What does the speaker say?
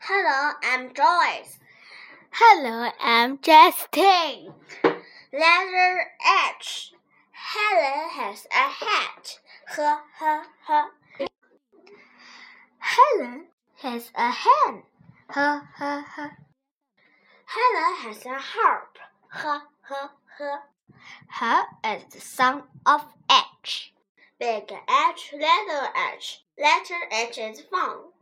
Hello, I'm Joyce. Hello, I'm Justine. Letter H. Helen has a hat. Ha ha ha. Helen has a hen. Ha ha ha. Helen has a harp. Ha ha ha. H is the sound of H. Big H, letter H. Letter H is fun.